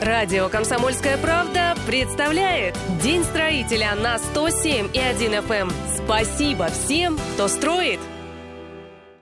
Радио «Комсомольская правда» представляет День строителя на 107 и 1 FM. Спасибо всем, кто строит!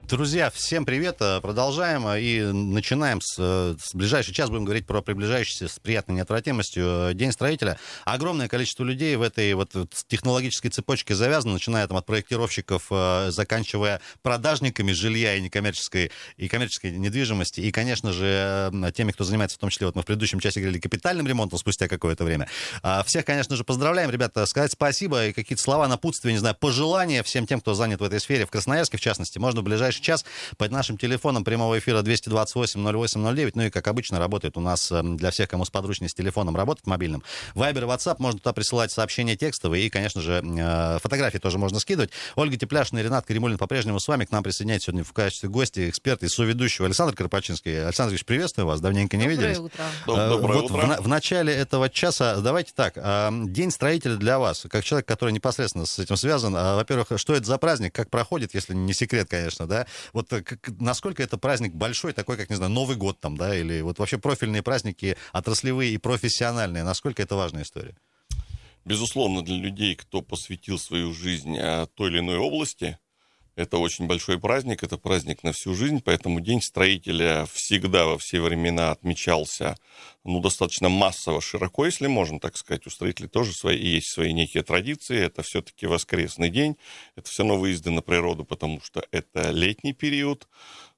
Друзья, всем привет. Э, продолжаем э, и начинаем с, э, с ближайший час. Будем говорить про приближающийся с приятной неотвратимостью День строителя. Огромное количество людей в этой вот технологической цепочке завязано, начиная там от проектировщиков, заканчивая продажниками жилья и некоммерческой, и коммерческой недвижимости. И, конечно же, теми, кто занимается, в том числе, вот мы в предыдущем часе говорили, капитальным ремонтом спустя какое-то время. А, всех, конечно же, поздравляем, ребята, сказать спасибо и какие-то слова напутствия, не знаю, пожелания всем тем, кто занят в этой сфере, в Красноярске, в частности, можно в ближайший ближайший час под нашим телефоном прямого эфира 228-08-09. Ну и, как обычно, работает у нас эм, для всех, кому сподручнее с телефоном работать мобильным. Вайбер и WhatsApp можно туда присылать сообщения текстовые и, конечно же, э, фотографии тоже можно скидывать. Ольга Тепляшина и Ренат Каримулин по-прежнему с вами. К нам присоединяется сегодня в качестве гостя эксперт и соведущего Александр Карпачинский. Александр Ильич, приветствую вас. Давненько не Доброе виделись. Утро. Э, Доброе вот утро. В, в начале этого часа давайте так. День строителя для вас, как человек, который непосредственно с этим связан. э, Во-первых, что это за праздник, как проходит, если не секрет, конечно, да? Вот э, как- насколько это праздник большой, такой, как, не знаю, Новый год там, да, или вот вообще профильные праздники, отраслевые и профессиональные, насколько это важная история? Безусловно, для людей, кто посвятил свою жизнь а, той или иной области, это очень большой праздник, это праздник на всю жизнь, поэтому День строителя всегда во все времена отмечался ну, достаточно массово, широко, если можно так сказать. У строителей тоже свои, есть свои некие традиции, это все-таки воскресный день, это все равно выезды на природу, потому что это летний период.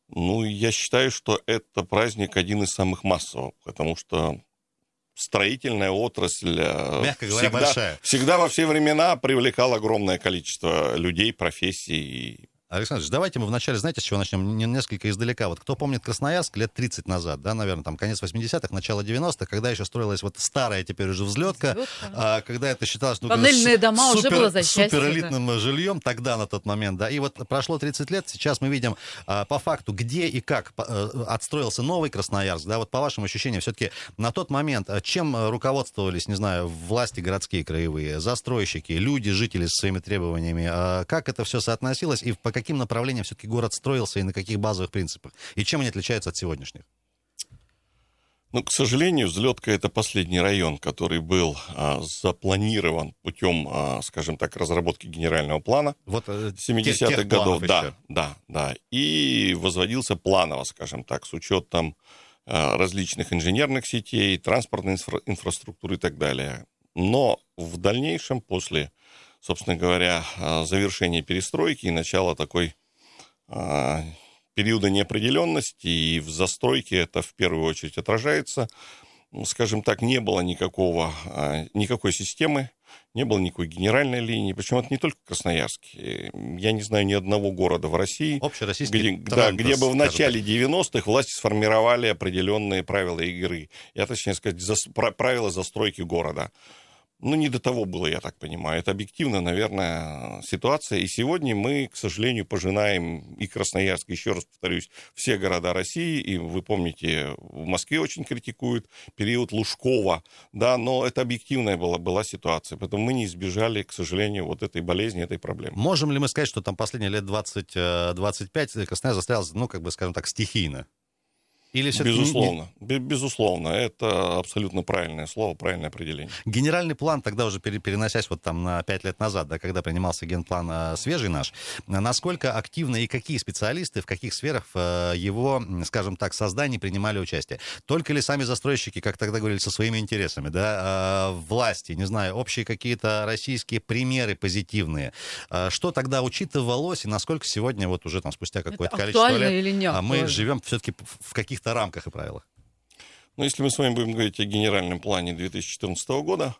Ну, я считаю, что это праздник один из самых массовых, потому что строительная отрасль э, Мягко говоря, всегда, большая. всегда во все времена привлекала огромное количество людей, профессий. Александр давайте мы вначале, знаете, с чего начнем? Не- Несколько издалека. Вот кто помнит Красноярск лет 30 назад, да, наверное, там конец 80-х, начало 90-х, когда еще строилась вот старая теперь уже взлетка, Взлетка. а, когда это считалось... Ну, Панельные с- дома уже было за счастье, Супер элитным жильем тогда, на тот момент, да. И вот прошло 30 лет, сейчас мы видим а, по факту, где и как э, отстроился новый Красноярск, да, вот по вашим ощущениям, все-таки на тот момент а, чем э, руководствовались, не знаю, власти городские, краевые, застройщики, люди, жители со своими требованиями, а, как это все соотносилось и по каким направлениям все-таки город строился и на каких базовых принципах, и чем они отличаются от сегодняшних? Ну, к сожалению, взлетка это последний район, который был а, запланирован путем, а, скажем так, разработки генерального плана Вот э, 70-х тех годов. Да, еще. да, да. И возводился планово, скажем так, с учетом а, различных инженерных сетей, транспортной инфра- инфраструктуры и так далее. Но в дальнейшем, после, собственно говоря, а, завершения перестройки и начала такой а, периода неопределенности, и в застройке это в первую очередь отражается. Ну, Скажем так, не было никакого, а, никакой системы, не было никакой генеральной линии. Причем это не только в Красноярске. Я не знаю ни одного города в России, где, да, тренд, где бы в начале 90-х власти сформировали определенные правила игры. Я точнее сказать, зас- пра- правила застройки города. Ну, не до того было, я так понимаю. Это объективно, наверное, ситуация. И сегодня мы, к сожалению, пожинаем и Красноярск, еще раз повторюсь, все города России. И вы помните, в Москве очень критикуют период Лужкова. Да, но это объективная была, была ситуация. Поэтому мы не избежали, к сожалению, вот этой болезни, этой проблемы. Можем ли мы сказать, что там последние лет 20-25 Красноярск застрялся, ну, как бы, скажем так, стихийно? Или Безусловно, Бе- безусловно, это абсолютно правильное слово, правильное определение. генеральный план, тогда уже пере- переносясь вот там на 5 лет назад, да, когда принимался генплан э, свежий наш, насколько активно и какие специалисты в каких сферах э, его, скажем так, создании принимали участие? Только ли сами застройщики, как тогда говорили, со своими интересами, да, э, власти, не знаю, общие какие-то российские примеры позитивные? Что тогда учитывалось и насколько сегодня, вот уже там спустя какое-то количество лет, или не а мы актуально? живем все-таки в каких-то рамках и правилах? Но если мы с вами будем говорить о генеральном плане 2014 года,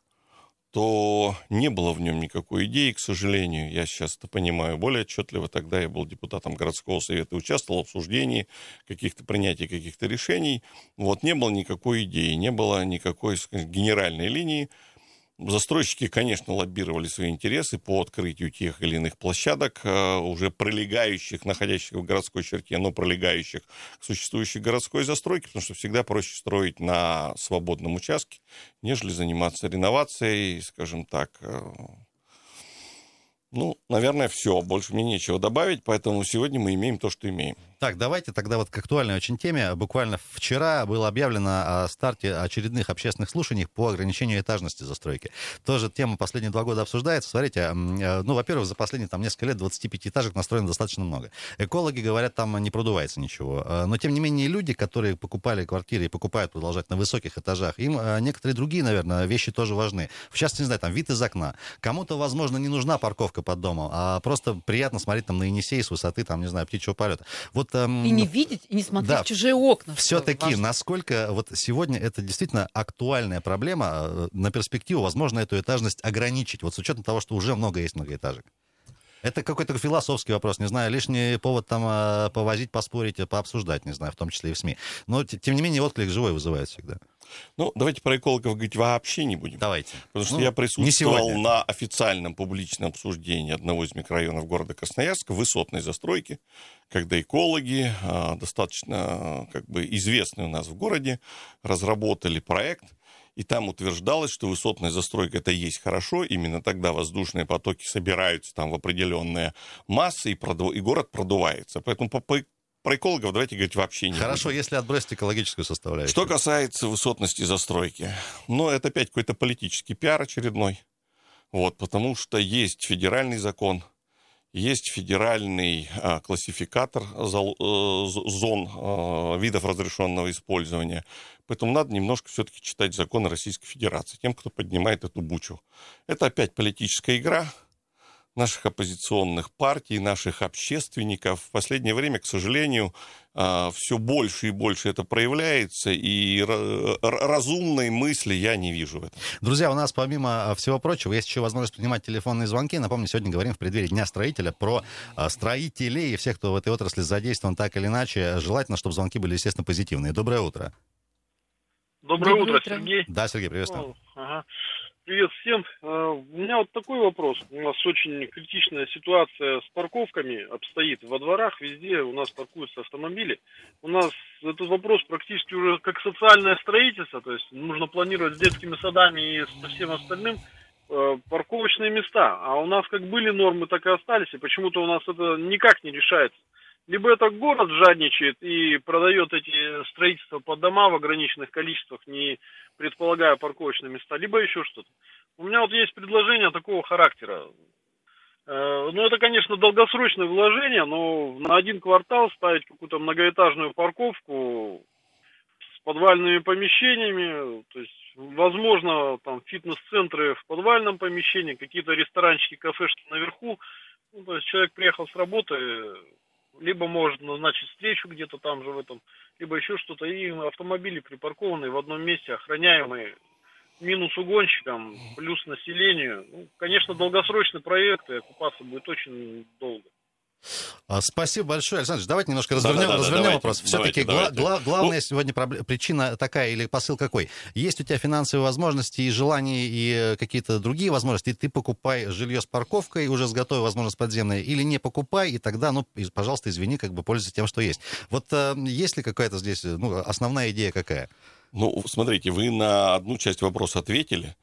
то не было в нем никакой идеи, к сожалению. Я сейчас это понимаю более отчетливо. Тогда я был депутатом городского совета участвовал в обсуждении каких-то принятий каких-то решений. Вот не было никакой идеи, не было никакой генеральной линии. Застройщики, конечно, лоббировали свои интересы по открытию тех или иных площадок, э, уже пролегающих, находящихся в городской черте, но пролегающих к существующей городской застройке, потому что всегда проще строить на свободном участке, нежели заниматься реновацией, скажем так, э, Ну, наверное, все. Больше мне нечего добавить, поэтому сегодня мы имеем то, что имеем. Так, давайте тогда вот к актуальной очень теме. Буквально вчера было объявлено о старте очередных общественных слушаний по ограничению этажности застройки. Тоже тема последние два года обсуждается. Смотрите, э, ну, во-первых, за последние там несколько лет 25 этажек настроено достаточно много. Экологи говорят, там не продувается ничего. Э, но, тем не менее, люди, которые покупали квартиры и покупают продолжать на высоких этажах, им э, некоторые другие, наверное, вещи тоже важны. В частности, не знаю, там вид из окна. Кому-то, возможно, не нужна парковка под домом, а просто приятно смотреть там на Енисей с высоты, там, не знаю, птичьего полета. Вот Эм, и не видеть, и не смотреть да, в чужие окна. Все-таки, насколько вот сегодня это действительно актуальная проблема, э, на перспективу, возможно, эту этажность ограничить, вот с учетом того, что уже много есть многоэтажек? Это какой-то философский вопрос, не знаю, лишний повод там э, повозить, поспорить, пообсуждать, не знаю, в том числе и в СМИ. Но, тем не менее, отклик живой вызывает всегда. Ну, давайте про экологов говорить вообще не будем. Давайте. Потому что ну, я присутствовал на официальном публичном обсуждении одного из микрорайонов города Красноярска, высотной застройки, когда экологи, а, достаточно как бы известные у нас в городе, разработали проект, и там утверждалось, что высотная застройка это есть хорошо, именно тогда воздушные потоки собираются там в определенные массы, и, проду... и город продувается. Поэтому по, по про экологов давайте говорить вообще не Хорошо, будем. если отбросить экологическую составляющую. Что касается высотности застройки, ну, это опять какой-то политический пиар очередной. Вот, потому что есть федеральный закон, есть федеральный а, классификатор э, зон а, видов разрешенного использования. Поэтому надо немножко все-таки читать законы Российской Федерации, тем, кто поднимает эту бучу. Это опять политическая игра, наших оппозиционных партий, наших общественников. В последнее время, к сожалению, а, все больше и больше это проявляется, и разумной мысли я не вижу в этом. Друзья, у нас помимо а, всего прочего есть еще возможность принимать телефонные звонки. Напомню, сегодня говорим в преддверии Дня строителя про а, строителей и всех, кто в этой отрасли задействован так или иначе. Желательно, чтобы звонки были, естественно, позитивные. Доброе утро. Доброе, Доброе утро, Сергей. Да, Сергей, приветствую. Ага. Привет всем. А, у меня вот такой вопрос. У нас очень критичная ситуация с парковками обстоит. Во дворах везде у нас паркуются автомобили. У нас этот вопрос практически уже как социальное строительство. То есть нужно планировать с детскими садами и со всем остальным э, парковочные места. А у нас как были нормы, так и остались. И почему-то у нас это никак не решается. Либо это город жадничает и продает эти строительства под дома в ограниченных количествах, не предполагая парковочные места, либо еще что-то. У меня вот есть предложение такого характера. Э, ну, это, конечно, долгосрочное вложение, но на один квартал ставить какую-то многоэтажную парковку с подвальными помещениями, то есть, возможно, там фитнес-центры в подвальном помещении, какие-то ресторанчики, кафешки наверху. Ну, то есть человек приехал с работы, либо может назначить встречу где-то там же в этом, либо еще что-то, и автомобили припаркованные в одном месте, охраняемые, минус угонщикам, плюс населению. Ну, конечно, долгосрочный проект, и окупаться будет очень долго. А, спасибо большое, Александр. Давайте немножко развернем, да, да, развернем давайте, вопрос. Все-таки гла- гла- главная ну, сегодня проблема, причина такая или посыл какой? Есть у тебя финансовые возможности и желания, и какие-то другие возможности, и ты покупай жилье с парковкой, уже с готовой возможность подземной, или не покупай, и тогда, ну, пожалуйста, извини, как бы пользуйся тем, что есть. Вот э, есть ли какая-то здесь, ну, основная идея какая? Ну, смотрите, вы на одну часть вопроса ответили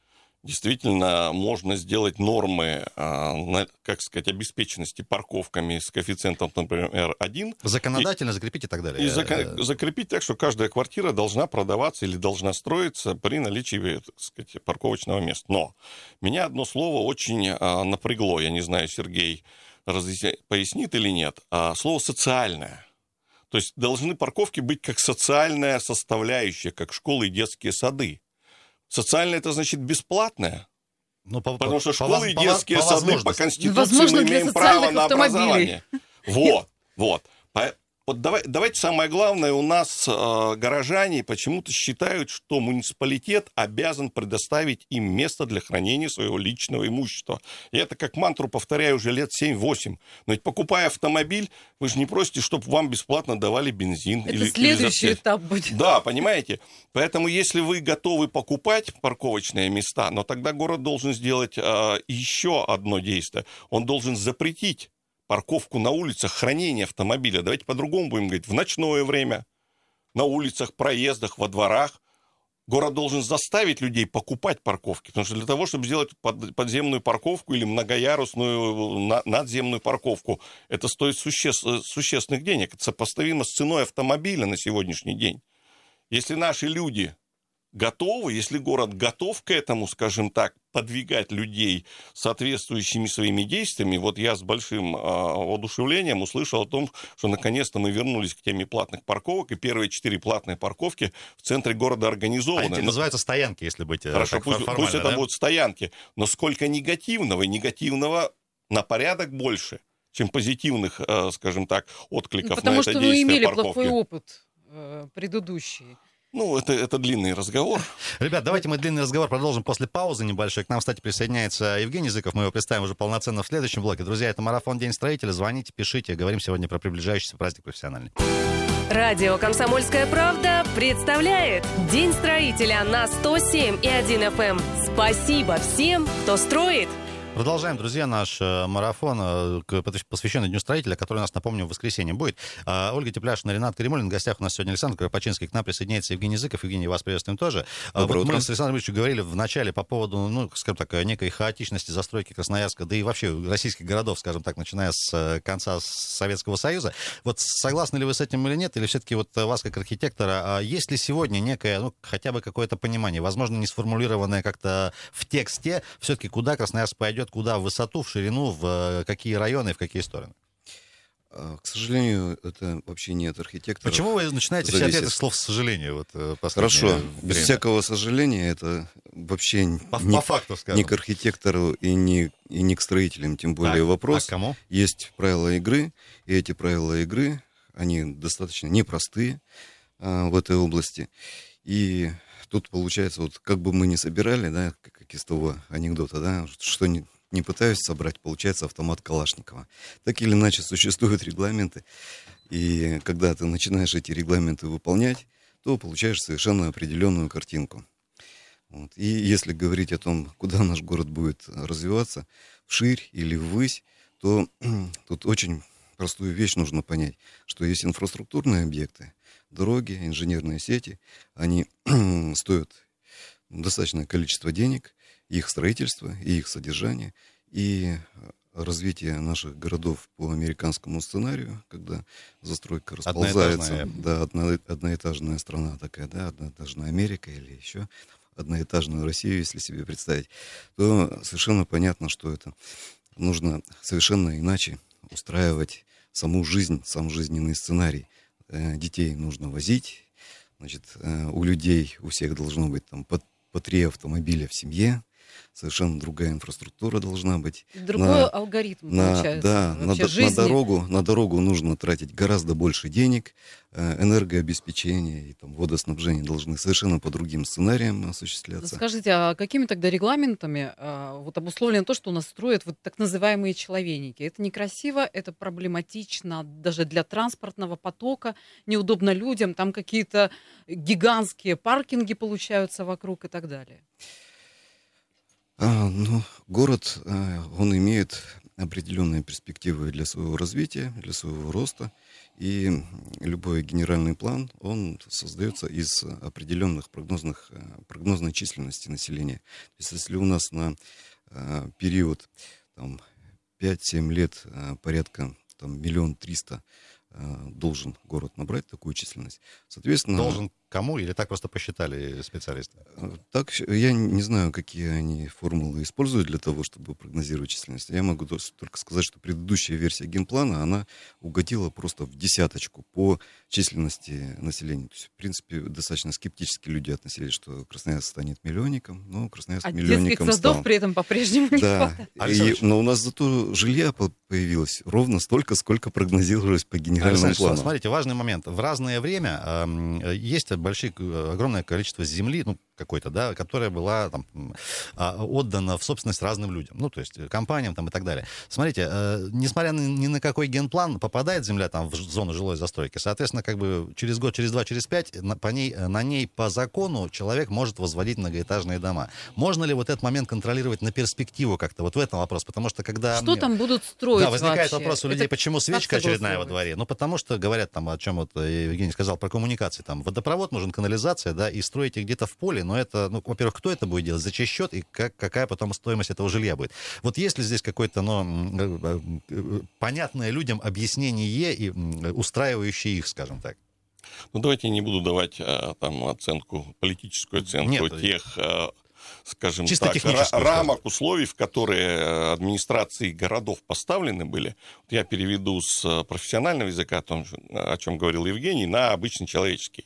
действительно можно сделать нормы, а, как сказать, обеспеченности парковками с коэффициентом, например, 1. Законодательно и, закрепить и так далее. И зак- закрепить так, что каждая квартира должна продаваться или должна строиться при наличии, так сказать, парковочного места. Но меня одно слово очень а, напрягло, я не знаю, Сергей разъясня... пояснит или нет, а слово «социальное». То есть должны парковки быть как социальная составляющая, как школы и детские сады. Социальное это значит бесплатное. Ну, по, Потому что школы по, и детские по, сады по Конституции Возможно, мы имеем право на образование. Вот, вот. Вот давай, давайте самое главное, у нас э, горожане почему-то считают, что муниципалитет обязан предоставить им место для хранения своего личного имущества. И это как мантру повторяю уже лет 7-8. Но ведь покупая автомобиль, вы же не просите, чтобы вам бесплатно давали бензин. Это или, следующий или этап будет. Да, понимаете? Поэтому если вы готовы покупать парковочные места, но тогда город должен сделать э, еще одно действие. Он должен запретить парковку на улицах, хранение автомобиля. Давайте по-другому будем говорить. В ночное время, на улицах, проездах, во дворах Город должен заставить людей покупать парковки, потому что для того, чтобы сделать под, подземную парковку или многоярусную надземную парковку, это стоит суще, существенных денег. Это сопоставимо с ценой автомобиля на сегодняшний день. Если наши люди готовы, если город готов к этому, скажем так, подвигать людей соответствующими своими действиями, вот я с большим э, воодушевлением услышал о том, что наконец-то мы вернулись к теме платных парковок, и первые четыре платные парковки в центре города организованы. А эти называются стоянки, если быть э, Хорошо, пусть, пусть это да? будут стоянки. Но сколько негативного, негативного на порядок больше, чем позитивных, э, скажем так, откликов ну, потому на это что действие вы имели парковки. плохой опыт э, предыдущий. Ну, это, это длинный разговор. Ребят, давайте мы длинный разговор продолжим после паузы небольшой. К нам, кстати, присоединяется Евгений Языков. Мы его представим уже полноценно в следующем блоке. Друзья, это «Марафон День строителя». Звоните, пишите. Говорим сегодня про приближающийся праздник профессиональный. Радио «Комсомольская правда» представляет День строителя на 107 и 1 FM. Эм. Спасибо всем, кто строит. Продолжаем, друзья, наш э, марафон, э, посвященный Дню строителя, который у нас, напомню, в воскресенье будет. А, Ольга Тепляшина, Ренат Каримулин. В гостях у нас сегодня Александр Кропачинский. К нам присоединяется Евгений Языков. Евгений, вас приветствуем тоже. А, Доброе вот утро. Мы с Александром Ильичем говорили в начале по поводу, ну, скажем так, некой хаотичности застройки Красноярска, да и вообще российских городов, скажем так, начиная с э, конца Советского Союза. Вот согласны ли вы с этим или нет? Или все-таки вот вас, как архитектора, а есть ли сегодня некое, ну, хотя бы какое-то понимание, возможно, не сформулированное как-то в тексте, все-таки куда Красноярск пойдет, куда в высоту, в ширину, в э, какие районы в какие стороны? А, к сожалению, это вообще нет архитектора. Почему вы начинаете зависит... все ответы слов «к сожалению»? Вот, э, Хорошо, время? без всякого сожаления это вообще по, не, по факту, скажем. не к архитектору и не, и не к строителям, тем более так, вопрос. А кому? Есть правила игры, и эти правила игры, они достаточно непростые а, в этой области. И тут получается, вот как бы мы ни собирали, да, как из того анекдота, да, что не, не пытаюсь собрать, получается автомат Калашникова. Так или иначе существуют регламенты, и когда ты начинаешь эти регламенты выполнять, то получаешь совершенно определенную картинку. Вот. И если говорить о том, куда наш город будет развиваться, вширь или ввысь, то тут очень простую вещь нужно понять, что есть инфраструктурные объекты, дороги, инженерные сети, они стоят достаточное количество денег, их строительство и их содержание, и э, развитие наших городов по американскому сценарию, когда застройка расползается. Да, одно, одноэтажная страна такая, да, одноэтажная Америка или еще одноэтажную Россию, если себе представить, то совершенно понятно, что это нужно совершенно иначе устраивать саму жизнь, сам жизненный сценарий. Э, детей нужно возить, значит, э, у людей, у всех должно быть там по, по три автомобиля в семье, совершенно другая инфраструктура должна быть. Другой на, алгоритм на, получается. Да, на, на, дорогу, на дорогу нужно тратить гораздо больше денег, э, энергообеспечение и там, водоснабжение должны совершенно по другим сценариям осуществляться. Скажите, а какими тогда регламентами а, вот обусловлено то, что у нас строят вот так называемые человеники? Это некрасиво, это проблематично даже для транспортного потока, неудобно людям, там какие-то гигантские паркинги получаются вокруг и так далее. А, ну, город, а, он имеет определенные перспективы для своего развития, для своего роста. И любой генеральный план, он создается из определенных прогнозных, а, прогнозной численности населения. То есть если у нас на период там, 5-7 лет порядка там, миллион триста должен город набрать такую численность. Соответственно, должен Кому или так просто посчитали специалисты? Так, я не знаю, какие они формулы используют для того, чтобы прогнозировать численность. Я могу только сказать, что предыдущая версия генплана, она угодила просто в десяточку по численности населения. То есть, в принципе, достаточно скептически люди относились, что Красноярск станет миллионником, но Красноярск а миллионником стал. садов при этом по-прежнему не да. И, но у нас зато жилья появилось ровно столько, сколько прогнозировалось по генеральному плану. Смотрите, важный момент. В разное время э, есть большие, огромное количество земли, ну, какой-то, да, которая была там, а, отдана в собственность разным людям, ну, то есть компаниям там и так далее. Смотрите, э, несмотря на, ни на какой генплан, попадает земля там в зону жилой застройки, соответственно, как бы через год, через два, через пять на, по ней, на ней по закону человек может возводить многоэтажные дома. Можно ли вот этот момент контролировать на перспективу как-то? Вот в этом вопрос, потому что когда... Что мне... там будут строить Да, возникает вообще? вопрос у людей, Это почему свечка очередная во дворе? Ну, потому что говорят там, о чем вот Евгений сказал про коммуникации, там водопровод водопровод, нужен канализация, да, и строить их где-то в поле, но это, ну, во-первых, кто это будет делать, за чей счет и как, какая потом стоимость этого жилья будет. Вот есть ли здесь какое-то, ну, понятное людям объяснение и устраивающее их, скажем так? Ну, давайте я не буду давать а, там оценку, политическую оценку Нет, тех а, скажем Чисто так, рамок, условий, в которые э, администрации городов поставлены были. Вот я переведу с э, профессионального языка, о, том, о чем говорил Евгений, на обычный человеческий.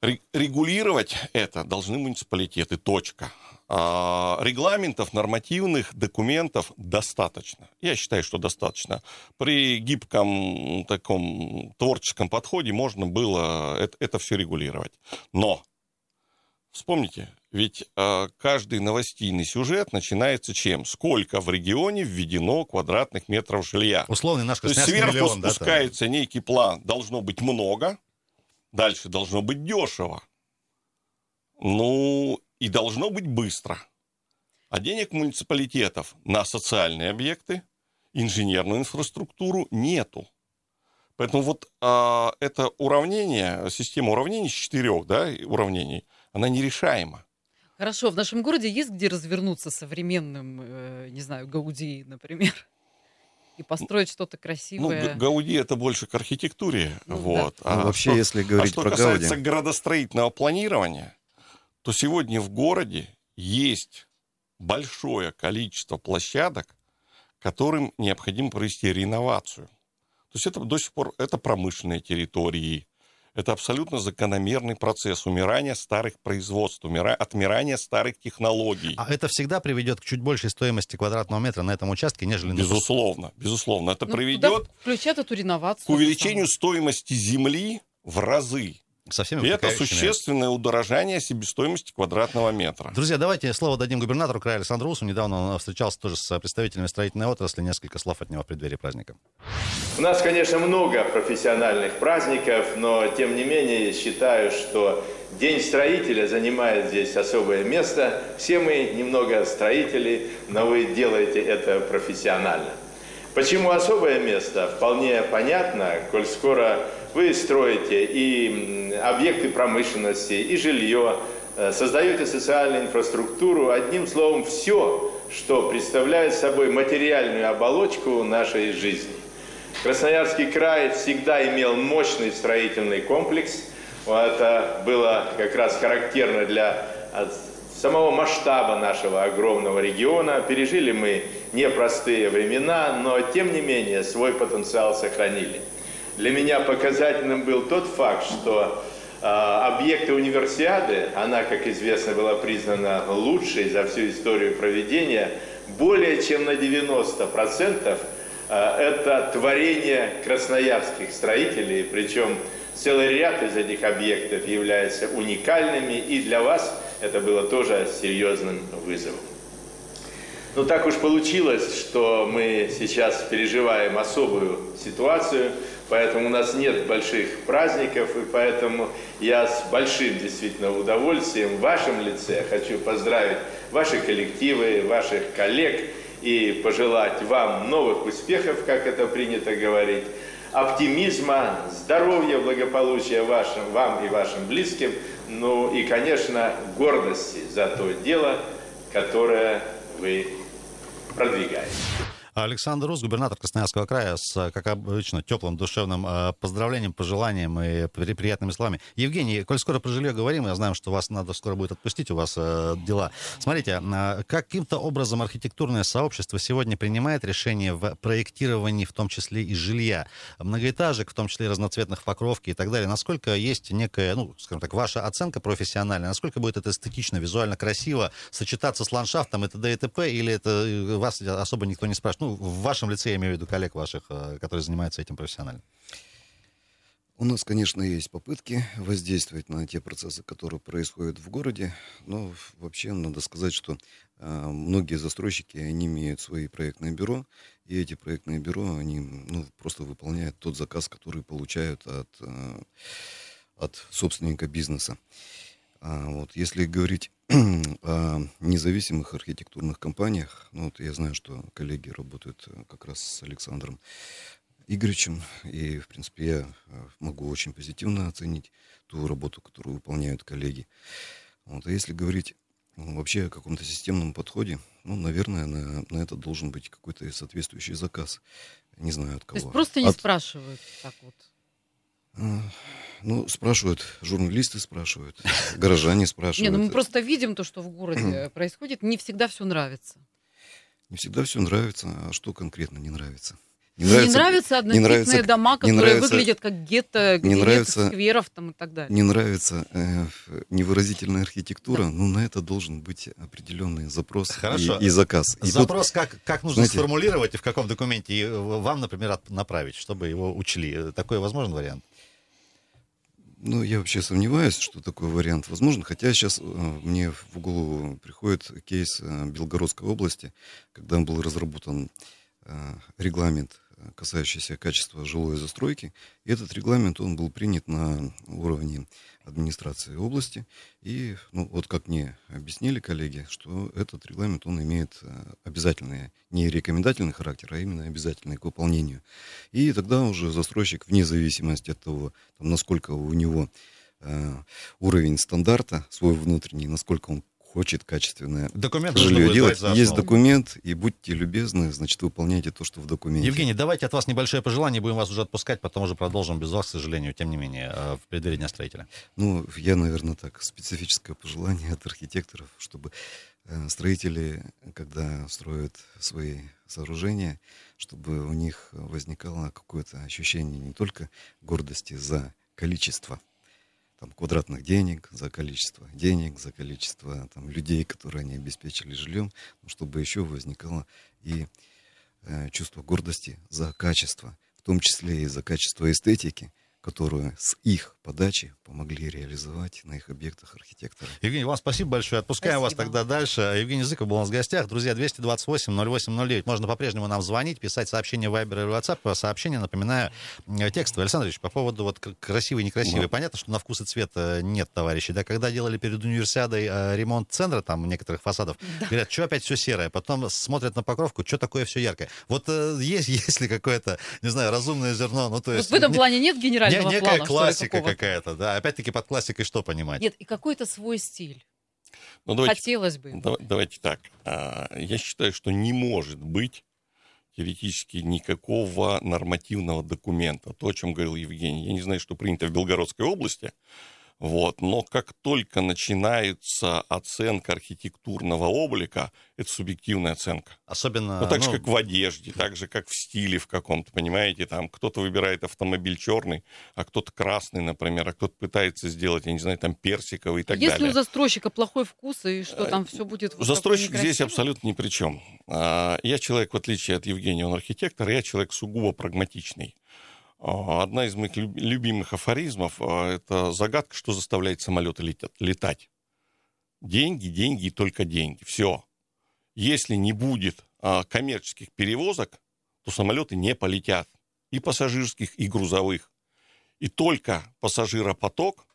Регулировать это должны муниципалитеты, точка. А регламентов, нормативных документов достаточно. Я считаю, что достаточно. При гибком таком творческом подходе можно было это, это все регулировать. Но Вспомните, ведь э, каждый новостийный сюжет начинается чем? Сколько в регионе введено квадратных метров жилья? Условный наш То есть сверху миллион, спускается да, некий план. Должно быть много, дальше должно быть дешево. Ну, и должно быть быстро. А денег муниципалитетов на социальные объекты, инженерную инфраструктуру нету. Поэтому вот а, это уравнение, система уравнений четырех да, уравнений – она нерешаема. Хорошо, в нашем городе есть где развернуться современным, э, не знаю, Гауди, например, и построить что-то красивое. Ну, Гауди это больше к архитектуре, ну, вот. Да. А ну, вообще, что, если говорить а что про касается Гауди... градостроительного планирования, то сегодня в городе есть большое количество площадок, которым необходимо провести реновацию. То есть это до сих пор это промышленные территории, это абсолютно закономерный процесс умирания старых производств, умира... отмирания старых технологий. А это всегда приведет к чуть большей стоимости квадратного метра на этом участке, нежели... Безусловно, безусловно. Это ну, приведет включат эту реновацию, к увеличению стоимости земли в разы со всеми И это существенное удорожание себестоимости квадратного метра. Друзья, давайте слово дадим губернатору края Александру Усу. Недавно он встречался тоже с представителями строительной отрасли. Несколько слов от него в преддверии праздника. У нас, конечно, много профессиональных праздников, но, тем не менее, считаю, что День строителя занимает здесь особое место. Все мы немного строители, но вы делаете это профессионально. Почему особое место? Вполне понятно, коль скоро вы строите и объекты промышленности, и жилье, э, создаете социальную инфраструктуру, одним словом, все, что представляет собой материальную оболочку нашей жизни. Красноярский край всегда имел мощный строительный комплекс. Это было как раз характерно для самого масштаба нашего огромного региона. Пережили мы непростые времена, но тем не менее свой потенциал сохранили. Для меня показательным был тот факт, что э, объекты универсиады, она, как известно, была признана лучшей за всю историю проведения, более чем на 90% э, это творение красноярских строителей, причем целый ряд из этих объектов является уникальными, и для вас это было тоже серьезным вызовом. Но так уж получилось, что мы сейчас переживаем особую ситуацию – Поэтому у нас нет больших праздников, и поэтому я с большим действительно удовольствием в вашем лице хочу поздравить ваши коллективы, ваших коллег и пожелать вам новых успехов, как это принято говорить, оптимизма, здоровья, благополучия вашим, вам и вашим близким, ну и, конечно, гордости за то дело, которое вы продвигаете. Александр Рус, губернатор Красноярского края, с, как обычно, теплым душевным э, поздравлением, пожеланием и приятными словами. Евгений, коль скоро про жилье говорим, я знаю, что вас надо скоро будет отпустить, у вас э, дела. Смотрите, э, каким-то образом архитектурное сообщество сегодня принимает решение в проектировании, в том числе и жилья, многоэтажек, в том числе и разноцветных покровки и так далее. Насколько есть некая, ну, скажем так, ваша оценка профессиональная, насколько будет это эстетично, визуально красиво, сочетаться с ландшафтом и т.д. и т.п., или это э, вас особо никто не спрашивает? Ну, ну, в вашем лице я имею в виду коллег ваших, э, которые занимаются этим профессионально. У нас, конечно, есть попытки воздействовать на те процессы, которые происходят в городе, но вообще надо сказать, что э, многие застройщики, они имеют свои проектные бюро, и эти проектные бюро, они ну, просто выполняют тот заказ, который получают от, э, от собственника бизнеса. А вот если говорить о независимых архитектурных компаниях, ну вот я знаю, что коллеги работают э, как раз с Александром, Игоревичем. И, в принципе, я э, могу очень позитивно оценить ту работу, которую выполняют коллеги. Вот. А если говорить ну, вообще о каком-то системном подходе, ну, наверное, на, на это должен быть какой-то соответствующий заказ. Не знаю от кого. То есть просто не от... спрашивают так вот? Ну, спрашивают, журналисты спрашивают, горожане спрашивают. Не, ну мы просто видим то, что в городе происходит, не всегда все нравится. Не всегда все нравится, а что конкретно не нравится? Не нравятся, не нравятся однотипные не нравится, дома, которые не нравится, выглядят как гетто, не нравится, скверов там и так далее. Не нравится э, невыразительная архитектура, да. ну на это должен быть определенный запрос Хорошо. И, и заказ. И запрос тут, как, как нужно знаете, сформулировать и в каком документе вам, например, направить, чтобы его учли. Такой возможен вариант? Ну, я вообще сомневаюсь, что такой вариант возможен, хотя сейчас э, мне в голову приходит кейс э, Белгородской области, когда был разработан э, регламент касающийся качества жилой застройки. И этот регламент, он был принят на уровне администрации области. И, ну, вот как мне объяснили коллеги, что этот регламент, он имеет э, обязательный, не рекомендательный характер, а именно обязательный к выполнению. И тогда уже застройщик, вне зависимости от того, там, насколько у него э, уровень стандарта свой внутренний, насколько он хочет качественное документ жилье делать. Есть документ, и будьте любезны, значит, выполняйте то, что в документе. Евгений, давайте от вас небольшое пожелание, будем вас уже отпускать, потом уже продолжим без вас, к сожалению, тем не менее, э, в преддверии Дня строителя. Ну, я, наверное, так, специфическое пожелание от архитекторов, чтобы э, строители, когда строят свои сооружения, чтобы у них возникало какое-то ощущение не только гордости за количество там, квадратных денег, за количество денег, за количество там, людей, которые они обеспечили жильем, чтобы еще возникало и э, чувство гордости за качество, в том числе и за качество эстетики, которую с их подачи помогли реализовать на их объектах архитекторы. Евгений, вам спасибо большое. Отпускаем спасибо. вас тогда дальше. Евгений Зыков был у нас в гостях. Друзья, 228-08-09. Можно по-прежнему нам звонить, писать сообщения в Viber или WhatsApp. Сообщения, напоминаю, текстовые. Александр Ильич, по поводу вот красивый, некрасивый. Да. Понятно, что на вкус и цвет э, нет, товарищи. Да, когда делали перед универсиадой э, ремонт центра, там, некоторых фасадов, да. говорят, что опять все серое. Потом смотрят на покровку, что такое все яркое. Вот э, есть, есть ли какое-то, не знаю, разумное зерно? Ну, то есть, вот в этом плане нет генерального не, плана, классика какая-то, да. Опять-таки под классикой что понимать? Нет, и какой-то свой стиль. Ну, давайте, Хотелось бы. Давайте так. А, я считаю, что не может быть теоретически никакого нормативного документа. То, о чем говорил Евгений. Я не знаю, что принято в Белгородской области. Вот. Но как только начинается оценка архитектурного облика, это субъективная оценка. Особенно... Ну, так же, ну... как в одежде, так же, как в стиле в каком-то, понимаете, там кто-то выбирает автомобиль черный, а кто-то красный, например, а кто-то пытается сделать, я не знаю, там персиковый и так Если далее. Если у застройщика плохой вкус, и что там все будет... Застройщик здесь абсолютно ни при чем. А, я человек, в отличие от Евгения, он архитектор, я человек сугубо прагматичный. А, одна из моих любимых афоризмов а, – это загадка, что заставляет самолеты летать. Деньги, деньги и только деньги. Все. Если не будет а, коммерческих перевозок, то самолеты не полетят. И пассажирских, и грузовых. И только пассажиропоток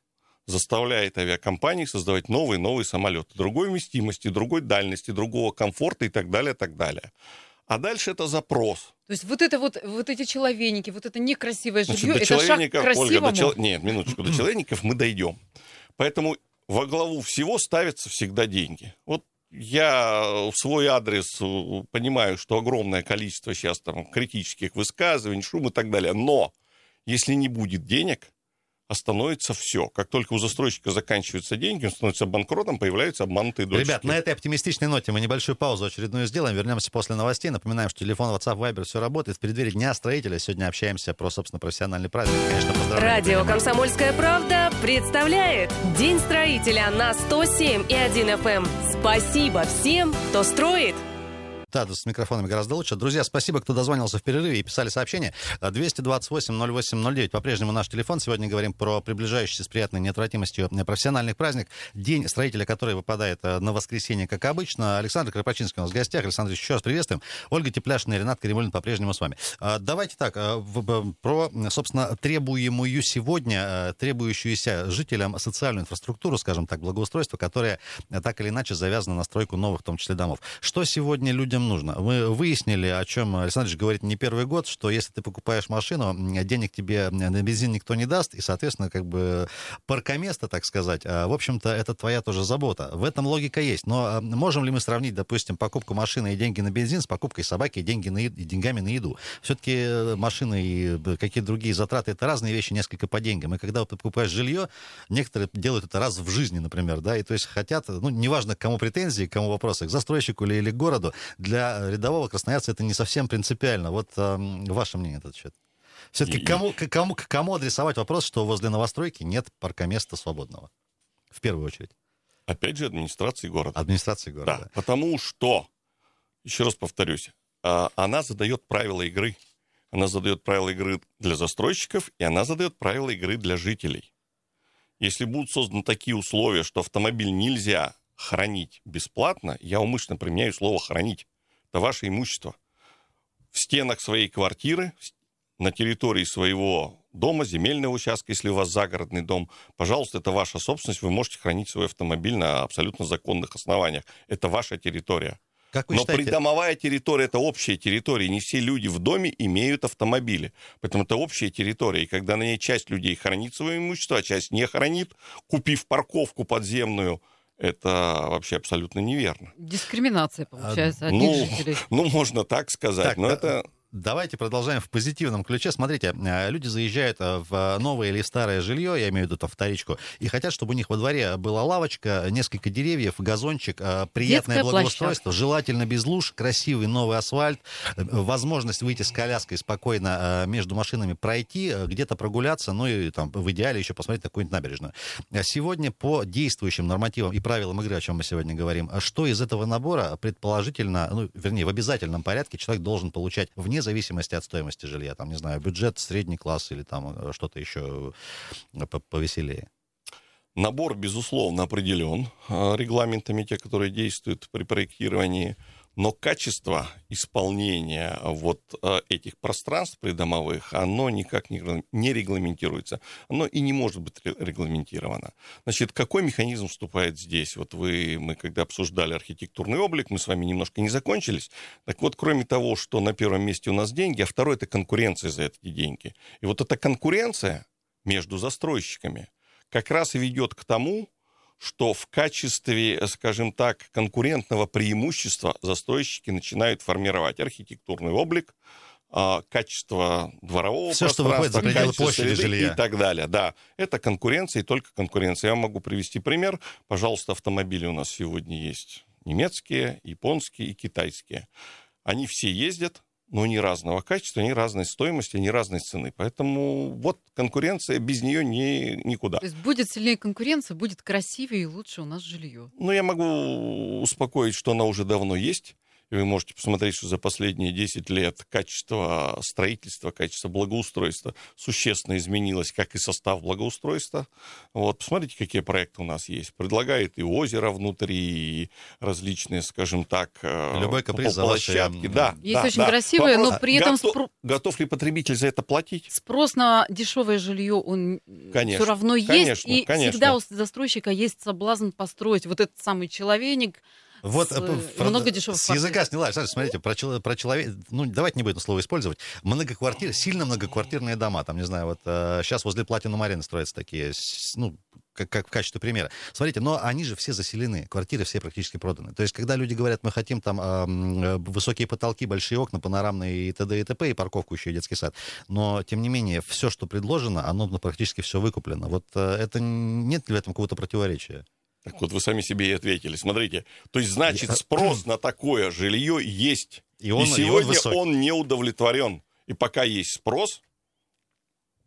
заставляет авиакомпании создавать новые новые самолеты. Другой вместимости, другой дальности, другого комфорта и так далее, так далее. А дальше это запрос. То есть вот это вот, вот эти человеники, вот это некрасивое жилье, Значит, это шаг к красивому? Ольга, до чел... Нет, минуточку, до человеков мы дойдем. Поэтому во главу всего ставятся всегда деньги. Вот я в свой адрес э, понимаю, что огромное количество сейчас там критических высказываний, шум и так далее. Но если не будет денег, остановится все. Как только у застройщика заканчиваются деньги, он становится банкротом, появляются обманутые дочки. Ребят, на этой оптимистичной ноте мы небольшую паузу очередную сделаем. Вернемся после новостей. Напоминаем, что телефон WhatsApp Viber все работает. В преддверии Дня строителя сегодня общаемся про, собственно, профессиональный праздник. Конечно, поздравляем. Радио «Комсомольская правда» представляет День строителя на 107 и 1 FM. Спасибо всем, кто строит. Да, с микрофонами гораздо лучше. Друзья, спасибо, кто дозвонился в перерыве и писали сообщения. 228-08-09, по-прежнему наш телефон. Сегодня говорим про приближающийся с приятной неотвратимостью профессиональный праздник. День строителя, который выпадает э, на воскресенье, как обычно. Александр Кропачинский у нас в гостях. Александр, еще раз приветствуем. Ольга Тепляшина и Ренат Каримулин по-прежнему с вами. Давайте так, э, про, собственно, требуемую сегодня, э, требующуюся жителям социальную инфраструктуру, скажем так, благоустройство, которое так или иначе завязано на стройку новых, в том числе, домов. Что сегодня людям им нужно. Мы выяснили, о чем Александр говорит не первый год, что если ты покупаешь машину, денег тебе на бензин никто не даст, и, соответственно, как бы паркоместо, так сказать, а, в общем-то, это твоя тоже забота. В этом логика есть. Но а, можем ли мы сравнить, допустим, покупку машины и деньги на бензин с покупкой собаки и, деньги на, и деньгами на еду? Все-таки э, машины и какие-то другие затраты — это разные вещи несколько по деньгам. И когда ты покупаешь жилье, некоторые делают это раз в жизни, например, да, и то есть хотят, ну, неважно, к кому претензии, к кому вопросы, к застройщику или, или к городу, для рядового красноярца это не совсем принципиально. Вот э, ваше мнение на этот счет. Все-таки и... кому, к, кому, к кому адресовать вопрос, что возле новостройки нет паркоместа свободного? В первую очередь. Опять же, администрации города. Администрации города. Да, потому что, еще раз повторюсь, а, она задает правила игры. Она задает правила игры для застройщиков, и она задает правила игры для жителей. Если будут созданы такие условия, что автомобиль нельзя хранить бесплатно, я умышленно применяю слово «хранить». Это ваше имущество. В стенах своей квартиры, на территории своего дома, земельного участка, если у вас загородный дом, пожалуйста, это ваша собственность, вы можете хранить свой автомобиль на абсолютно законных основаниях. Это ваша территория. Как вы Но считаете... придомовая территория – это общая территория. Не все люди в доме имеют автомобили. Поэтому это общая территория. И когда на ней часть людей хранит свое имущество, а часть не хранит, купив парковку подземную, это вообще абсолютно неверно. Дискриминация, получается, а, ну, жителей. Ну, можно так сказать, так, но да, это... Давайте продолжаем в позитивном ключе. Смотрите, э, люди заезжают э, в новое или старое жилье, я имею в виду там вторичку, и хотят, чтобы у них во дворе была лавочка, несколько деревьев, газончик, э, приятное Детская благоустройство, площадка. желательно без луж, красивый новый асфальт, возможность выйти с коляской спокойно между машинами пройти, где-то прогуляться, ну и там в идеале еще посмотреть какую-нибудь набережную. Сегодня по действующим нормативам и правилам игры, о чем мы сегодня говорим, что из этого набора предположительно, ну, вернее, в обязательном порядке человек должен получать вне зависимости от стоимости жилья. Там, не знаю, бюджет, средний класс или там э, что-то еще э, повеселее. Набор, безусловно, определен э, регламентами, те, которые действуют при проектировании. Но качество исполнения вот э, этих пространств придомовых, оно никак не регламентируется. Оно и не может быть регламентировано. Значит, какой механизм вступает здесь? Вот вы, мы когда обсуждали архитектурный облик, мы с вами немножко не закончились. Так вот, кроме того, что на первом месте у нас деньги, а второе – это конкуренция за эти деньги. И вот эта конкуренция между застройщиками как раз и ведет к тому, что в качестве, скажем так, конкурентного преимущества застройщики начинают формировать архитектурный облик, а, качество дворового Все, что выходит за пределы площади жилья. И так далее. Да, это конкуренция и только конкуренция. Я могу привести пример. Пожалуйста, автомобили у нас сегодня есть немецкие, японские и китайские. Они все ездят, но они разного качества, они разной стоимости, они разной цены. Поэтому вот конкуренция, без нее не, никуда. То есть будет сильнее конкуренция, будет красивее и лучше у нас жилье. Ну, я могу успокоить, что она уже давно есть. И вы можете посмотреть, что за последние 10 лет качество строительства, качество благоустройства существенно изменилось, как и состав благоустройства. Вот, посмотрите, какие проекты у нас есть. Предлагает и озеро внутри, и различные, скажем так, э, Любой каприз площадки. Да, есть да, очень да. красивые, Вопрос, но при этом... Готов, спро... готов ли потребитель за это платить? Спрос на дешевое жилье, он конечно, все равно есть. Конечно, и конечно. всегда у застройщика есть соблазн построить вот этот самый человек, вот, с, э, про, много дешевых С языка сняла. Смотрите, про, про человека... Ну, давайте не будем это слово использовать. Многоквартир, сильно многоквартирные дома. Там, не знаю, вот э, сейчас возле Платинум Арены строятся такие, ну, как, как в качестве примера. Смотрите, но они же все заселены, квартиры все практически проданы. То есть, когда люди говорят, мы хотим там э, высокие потолки, большие окна, панорамные и т.д. и т.п., и парковку еще, и детский сад, но, тем не менее, все, что предложено, оно ну, практически все выкуплено. Вот э, это нет ли в этом какого-то противоречия? Так вот вы сами себе и ответили. Смотрите, то есть значит спрос на такое жилье есть. И, он, и сегодня и он, он не удовлетворен. И пока есть спрос,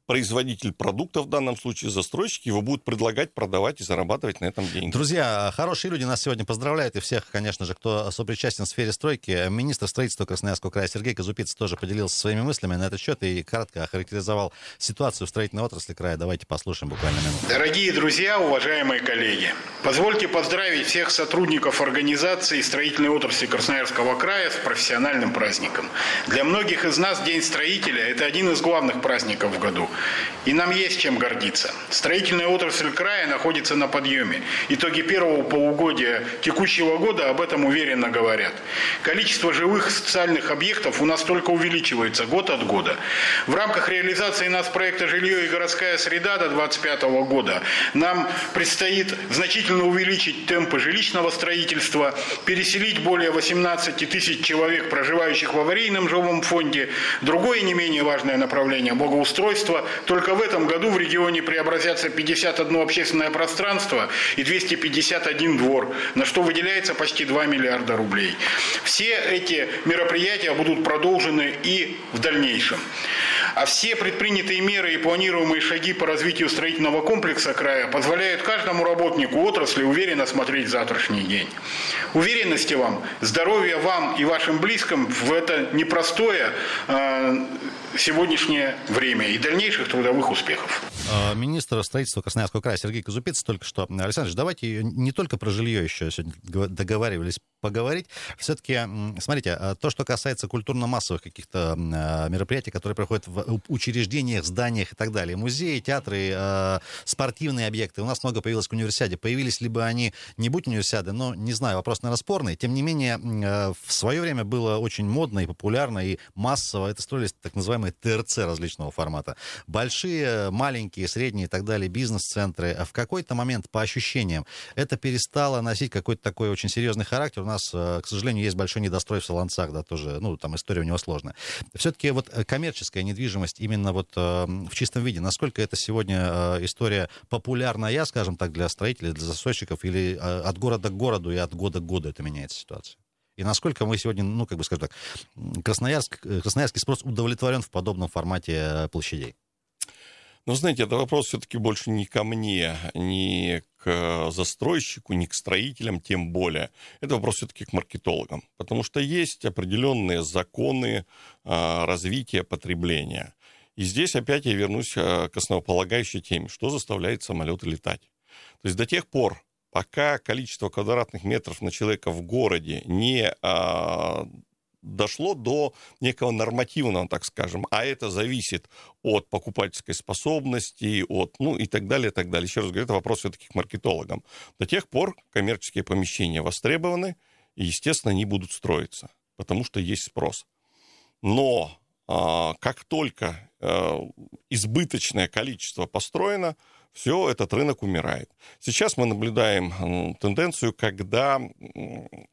производитель продукта, в данном случае застройщик, его будут предлагать, продавать и зарабатывать на этом деньги. Друзья, хорошие люди нас сегодня поздравляют, и всех, конечно же, кто сопричастен в сфере стройки. Министр строительства Красноярского края Сергей Казупиц тоже поделился своими мыслями на этот счет и кратко охарактеризовал ситуацию в строительной отрасли края. Давайте послушаем буквально минуту. Дорогие друзья, уважаемые коллеги, позвольте поздравить всех сотрудников организации строительной отрасли Красноярского края с профессиональным праздником. Для многих из нас День строителя – это один из главных праздников в году. И нам есть чем гордиться. Строительная отрасль края находится на подъеме. Итоги первого полугодия текущего года об этом уверенно говорят. Количество живых социальных объектов у нас только увеличивается год от года. В рамках реализации нас проекта «Жилье и городская среда» до 2025 года нам предстоит значительно увеличить темпы жилищного строительства, переселить более 18 тысяч человек, проживающих в аварийном жилом фонде. Другое не менее важное направление – благоустройство. Только в этом году в регионе преобразятся 51 общественное пространство и 251 двор, на что выделяется почти 2 миллиарда рублей. Все эти мероприятия будут продолжены и в дальнейшем. А все предпринятые меры и планируемые шаги по развитию строительного комплекса края позволяют каждому работнику отрасли уверенно смотреть завтрашний день. Уверенности вам, здоровья вам и вашим близким в это непростое э, сегодняшнее время и дальнейших трудовых успехов. А, министр строительства Красноярского края Сергей Казупец только что. Александр, давайте не только про жилье еще сегодня договаривались поговорить. Все-таки, смотрите, а, то, что касается культурно-массовых каких-то а, мероприятий, которые проходят в учреждениях, зданиях и так далее, музеи, театры, спортивные объекты, у нас много появилось к универсиаде. Появились либо они, не будь универсиады, но, не знаю, вопрос, наверное, спорный. Тем не менее, в свое время было очень модно и популярно, и массово это строились так называемые ТРЦ различного формата. Большие, маленькие, средние и так далее бизнес-центры. А в какой-то момент, по ощущениям, это перестало носить какой-то такой очень серьезный характер. У нас, э, к сожалению, есть большой недострой в Солонцах, да, тоже, ну, там история у него сложная. Все-таки вот э, коммерческая недвижимость именно вот э, в чистом виде, насколько это сегодня история популярная, скажем так, для строителей, для застройщиков, или от города к городу и от года к году это меняется ситуация? И насколько мы сегодня, ну, как бы скажем так, Красноярск, красноярский спрос удовлетворен в подобном формате э, площадей? Ну, знаете, это вопрос все-таки больше не ко мне, не к застройщику, не к строителям, тем более. Это вопрос все-таки к маркетологам. Потому что есть определенные законы развития потребления. И здесь опять я вернусь к основополагающей теме. Что заставляет самолеты летать? То есть до тех пор, пока количество квадратных метров на человека в городе не а, дошло до некого нормативного, так скажем, а это зависит от покупательской способности, от, ну и так далее, и так далее. Еще раз говорю, это вопрос все-таки к маркетологам. До тех пор коммерческие помещения востребованы, и, естественно, они будут строиться, потому что есть спрос. Но а, как только а, избыточное количество построено, все, этот рынок умирает. Сейчас мы наблюдаем тенденцию, когда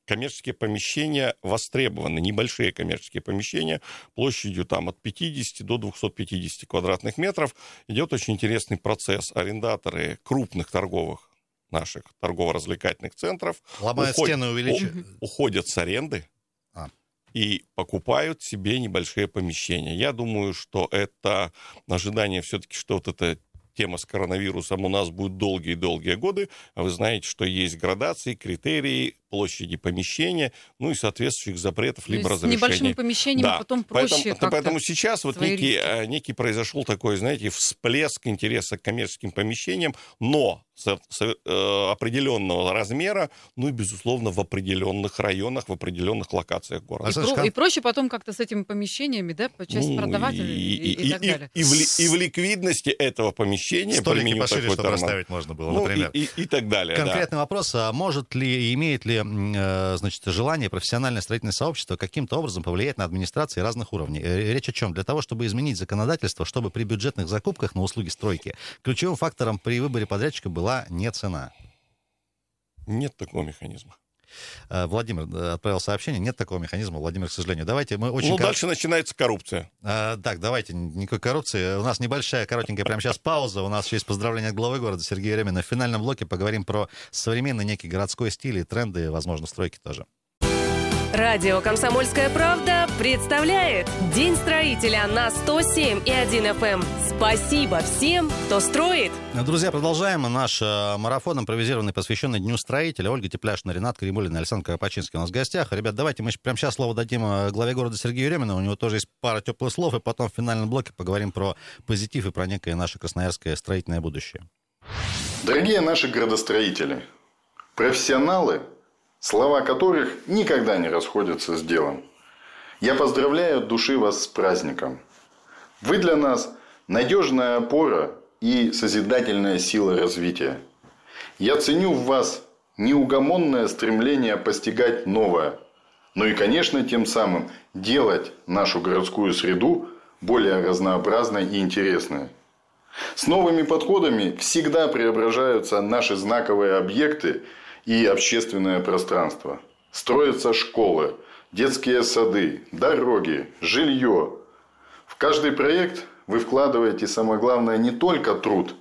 коммерческие помещения востребованы, небольшие коммерческие помещения, площадью там от 50 до 250 квадратных метров. Идет очень интересный процесс. Арендаторы крупных торговых наших торгово-развлекательных центров Ломают уход... стены увеличивают. уходят с аренды а. и покупают себе небольшие помещения. Я думаю, что это ожидание все-таки, что вот это тема с коронавирусом у нас будет долгие-долгие годы, вы знаете, что есть градации, критерии, площади помещения, ну и соответствующих запретов, либо разрешений. С небольшими помещениями да. потом проще Поэтому, поэтому сейчас вот некий, риски. некий произошел такой, знаете, всплеск интереса к коммерческим помещениям, но с, с, э, определенного размера, ну и, безусловно, в определенных районах, в определенных локациях города. И, про, и проще потом как-то с этими помещениями, да, часть ну, продавать и, и, и, и так далее. И, и, в, и в ликвидности этого помещения... Столики пошире, чтобы расставить можно было, ну, например. И, и, и так далее, Конкретный да. вопрос, а может ли, имеет ли Э, значит, желание профессиональное строительное сообщество каким-то образом повлиять на администрации разных уровней. Э, речь о чем? Для того, чтобы изменить законодательство, чтобы при бюджетных закупках на услуги стройки ключевым фактором при выборе подрядчика была не цена. Нет такого механизма. Э, Владимир отправил сообщение. Нет такого механизма, Владимир, к сожалению. Давайте мы очень... Ну, кор... дальше начинается коррупция. А, так, давайте, никакой коррупции. У нас небольшая, коротенькая прямо сейчас пауза. У нас есть поздравление от главы города Сергея Ремина. В финальном блоке поговорим про современный некий городской стиль и тренды, возможно, стройки тоже. Радио «Комсомольская правда» представляет День строителя на 107 и 1 FM. Эм. Спасибо всем, кто строит. Друзья, продолжаем наш э, марафон импровизированный, посвященный Дню строителя. Ольга Тепляшина, Ренат Каримулин, Александр Карапачинский у нас в гостях. Ребят, давайте мы прямо сейчас слово дадим э, главе города Сергею Ремину. У него тоже есть пара теплых слов, и потом в финальном блоке поговорим про позитив и про некое наше красноярское строительное будущее. Дорогие наши градостроители, профессионалы – слова которых никогда не расходятся с делом. Я поздравляю от души вас с праздником. Вы для нас надежная опора и созидательная сила развития. Я ценю в вас неугомонное стремление постигать новое, ну и, конечно, тем самым делать нашу городскую среду более разнообразной и интересной. С новыми подходами всегда преображаются наши знаковые объекты и общественное пространство. Строятся школы, детские сады, дороги, жилье. В каждый проект вы вкладываете, самое главное, не только труд,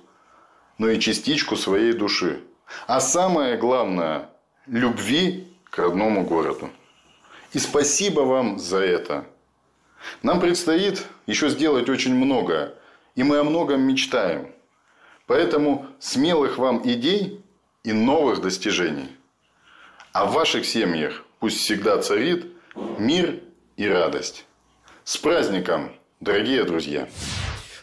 но и частичку своей души. А самое главное – любви к родному городу. И спасибо вам за это. Нам предстоит еще сделать очень многое, и мы о многом мечтаем. Поэтому смелых вам идей и новых достижений. А в ваших семьях пусть всегда царит мир и радость. С праздником, дорогие друзья!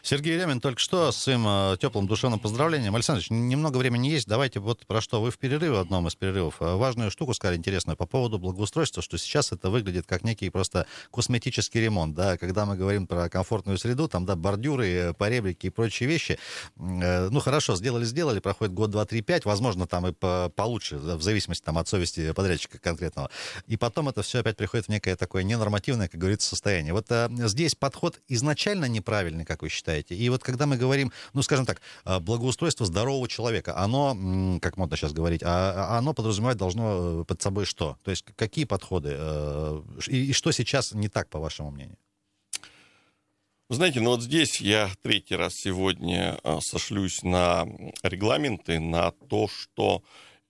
Сергей Лемин только что с своим э, теплым душевным поздравлением. Александр немного времени есть. Давайте вот про что. Вы в перерыве, одном из перерывов, э, важную штуку сказали интересную по поводу благоустройства, что сейчас это выглядит как некий просто косметический ремонт. Да? Когда мы говорим про комфортную среду, там, да, бордюры, э, поребрики и прочие вещи. Ну, хорошо, сделали-сделали, проходит год, два, три, пять, возможно, там и получше, в зависимости там, от совести подрядчика конкретного. И потом это все опять приходит в некое такое ненормативное, как говорится, состояние. Вот здесь подход изначально неправильный, как вы считаете? Считаете? И вот когда мы говорим, ну, скажем так, а, благоустройство здорового человека, оно, как модно сейчас говорить, а, а оно подразумевать должно э, под собой что? То есть какие подходы? Э, и, что сейчас не так, по вашему мнению? знаете, ну вот здесь я третий раз сегодня э, сошлюсь на регламенты, на то, что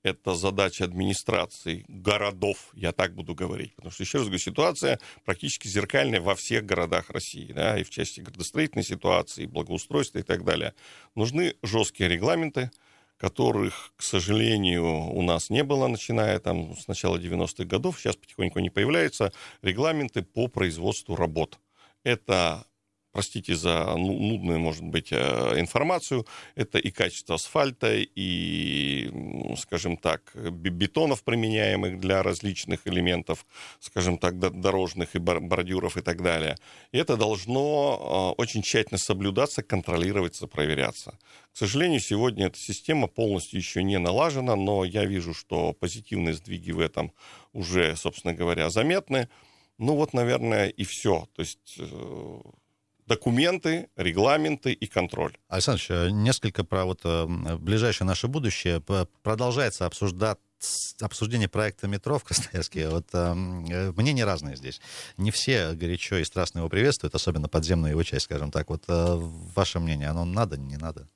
это задача администрации городов, я так буду говорить, потому что, еще раз говорю, ситуация практически зеркальная во всех городах России, да, и в части градостроительной ситуации, благоустройства и так далее. Нужны жесткие регламенты, которых, к сожалению, у нас не было, начиная там с начала 90-х годов, сейчас потихоньку не появляются, регламенты по производству работ. Это простите за ну, нудную, может быть, э, информацию, это и качество асфальта, и, скажем так, бетонов, применяемых для различных элементов, скажем так, дорожных и бордюров и так далее. И это должно э, очень тщательно соблюдаться, контролироваться, проверяться. К сожалению, сегодня эта система полностью еще не налажена, но я вижу, что позитивные сдвиги в этом уже, собственно говоря, заметны. Ну вот, наверное, и все. То есть э, документы, регламенты и контроль. Александр э, несколько про вот э, ближайшее наше будущее. Продолжается обсуждать обсуждение проекта метро в Красноярске, вот э, мнения разные здесь. Не все горячо и страстно его приветствуют, особенно подземную его часть, скажем так. Вот э, ваше мнение, оно надо, не надо?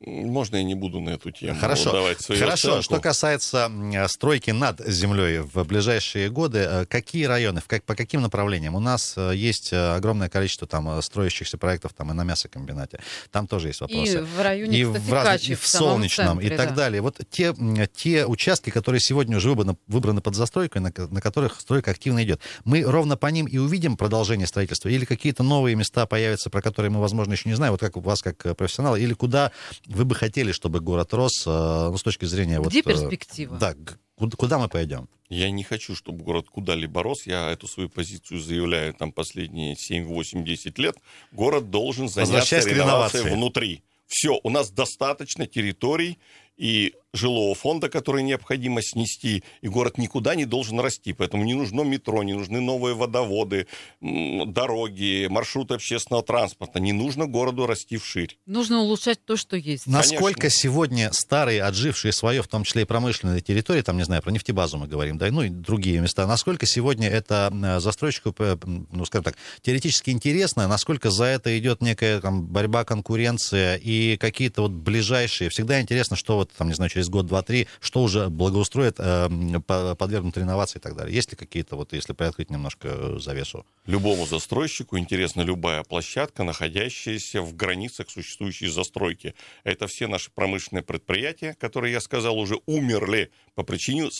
Можно я не буду на эту тему Хорошо. давать свою Хорошо. Оценку? Что касается стройки над землей в ближайшие годы, э, какие районы, как, по каким направлениям? У нас э, есть э, огромное количество там строящихся проектов там и на мясокомбинате. Там тоже есть вопросы. И в районе, и кстати, в, раз... Качи, и в Солнечном, центре, и так да. далее. Вот те, те участки, которые сегодня уже выбраны, выбраны под застройку, на, на которых стройка активно идет, мы ровно по ним и увидим продолжение строительства? Или какие-то новые места появятся, про которые мы, возможно, еще не знаем, вот как у вас, как профессионала, или куда вы бы хотели, чтобы город рос, ну, с точки зрения... Где вот, перспектива? Да, куда, куда мы пойдем? Я не хочу, чтобы город куда-либо рос. Я эту свою позицию заявляю там последние 7, 8, 10 лет. Город должен заняться реновацией внутри. Все, у нас достаточно территорий и жилого фонда, который необходимо снести, и город никуда не должен расти. Поэтому не нужно метро, не нужны новые водоводы, дороги, маршруты общественного транспорта. Не нужно городу расти вширь. Нужно улучшать то, что есть. Насколько Конечно. сегодня старые, отжившие свое, в том числе и промышленные территории, там, не знаю, про нефтебазу мы говорим, да, ну и другие места, насколько сегодня это застройщику, ну, скажем так, теоретически интересно, насколько за это идет некая там борьба, конкуренция и какие-то вот ближайшие, всегда интересно, что вот там, не знаю, через год, два, три, что уже благоустроит, э, подвергнут реновации и так далее. Есть ли какие-то, вот если приоткрыть немножко завесу? Любому застройщику интересна любая площадка, находящаяся в границах существующей застройки. Это все наши промышленные предприятия, которые, я сказал, уже умерли по причине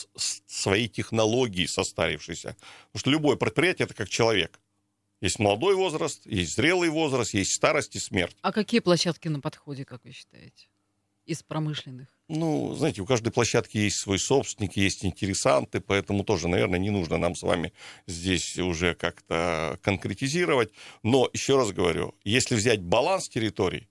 своей технологии состарившейся. Потому что любое предприятие — это как человек. Есть молодой возраст, есть зрелый возраст, есть старость и смерть. А какие площадки на подходе, как вы считаете? Из промышленных? Ну, знаете, у каждой площадки есть свой собственник, есть интересанты, поэтому тоже, наверное, не нужно нам с вами здесь уже как-то конкретизировать. Но, еще раз говорю, если взять баланс территорий,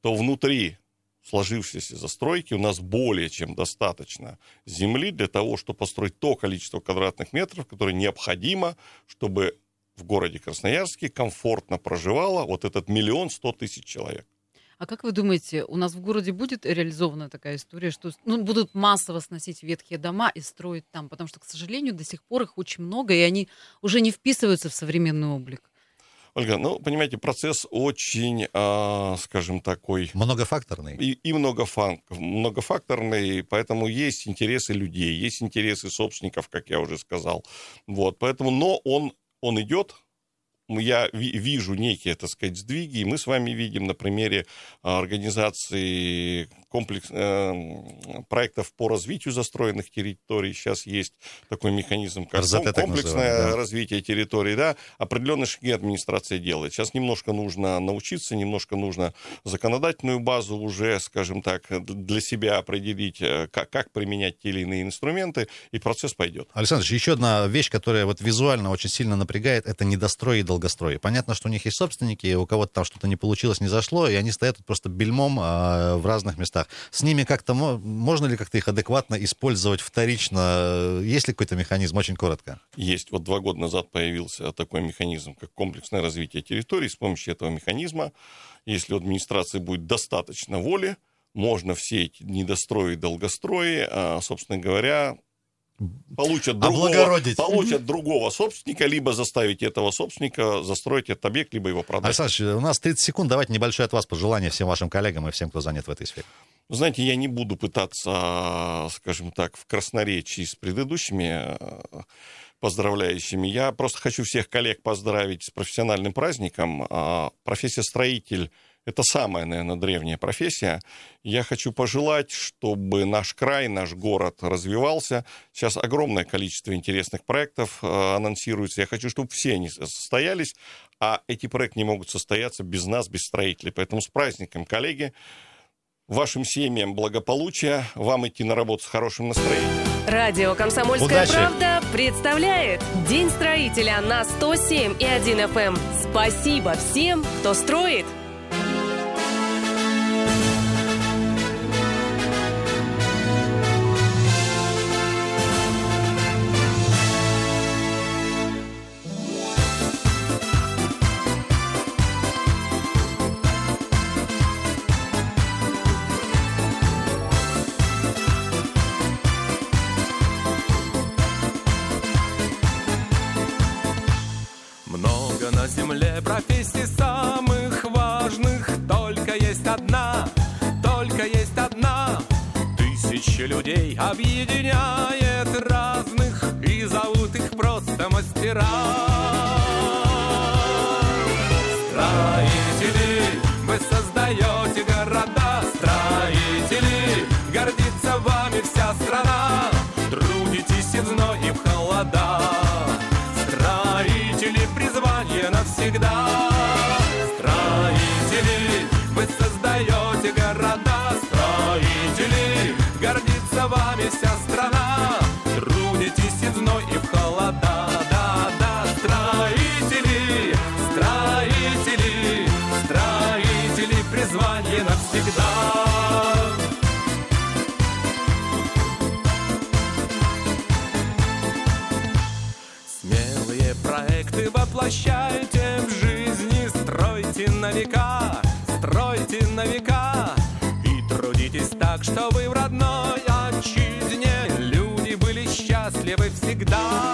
то внутри сложившейся застройки у нас более чем достаточно земли для того, чтобы построить то количество квадратных метров, которое необходимо, чтобы в городе Красноярске комфортно проживало вот этот миллион сто тысяч человек. А как вы думаете, у нас в городе будет реализована такая история, что ну, будут массово сносить ветхие дома и строить там? Потому что, к сожалению, до сих пор их очень много, и они уже не вписываются в современный облик. Ольга, ну, понимаете, процесс очень, э, скажем, такой... Многофакторный. И, и многофан, многофакторный, поэтому есть интересы людей, есть интересы собственников, как я уже сказал. Вот, поэтому, но он, он идет, я вижу некие, так сказать, сдвиги, и мы с вами видим на примере а, организации комплекс, э, проектов по развитию застроенных территорий. Сейчас есть такой механизм, как РЗТ, комплексное да. развитие территорий. Да, определенные шаги администрация делает. Сейчас немножко нужно научиться, немножко нужно законодательную базу уже, скажем так, для себя определить, э, как, как применять те или иные инструменты, и процесс пойдет. Александр, еще одна вещь, которая вот визуально очень сильно напрягает, это недострой и долгострой. Понятно, что у них есть собственники, у кого-то там что-то не получилось, не зашло, и они стоят просто бельмом а, в разных местах. С ними как-то можно ли как-то их адекватно использовать вторично? Есть ли какой-то механизм? Очень коротко. Есть. Вот два года назад появился такой механизм, как комплексное развитие территории. С помощью этого механизма, если у администрации будет достаточно воли, можно все эти недострои долгострои, а, собственно говоря, получат другого, получат другого собственника, либо заставить этого собственника застроить этот объект, либо его продать. Александр, у нас 30 секунд. Давайте небольшое от вас пожелание всем вашим коллегам и всем, кто занят в этой сфере. Знаете, я не буду пытаться, скажем так, в красноречии с предыдущими э, поздравляющими. Я просто хочу всех коллег поздравить с профессиональным праздником. А, профессия строитель это самая, наверное, древняя профессия. Я хочу пожелать, чтобы наш край, наш город развивался. Сейчас огромное количество интересных проектов э, анонсируется. Я хочу, чтобы все они состоялись, а эти проекты не могут состояться без нас, без строителей. Поэтому с праздником, коллеги. Вашим семьям благополучия, вам идти на работу с хорошим настроением. Радио «Комсомольская Удачи. правда» представляет День строителя на 107 и 1 FM. Спасибо всем, кто строит. Людей объединяет разных и зовут их просто мастера. Всегда.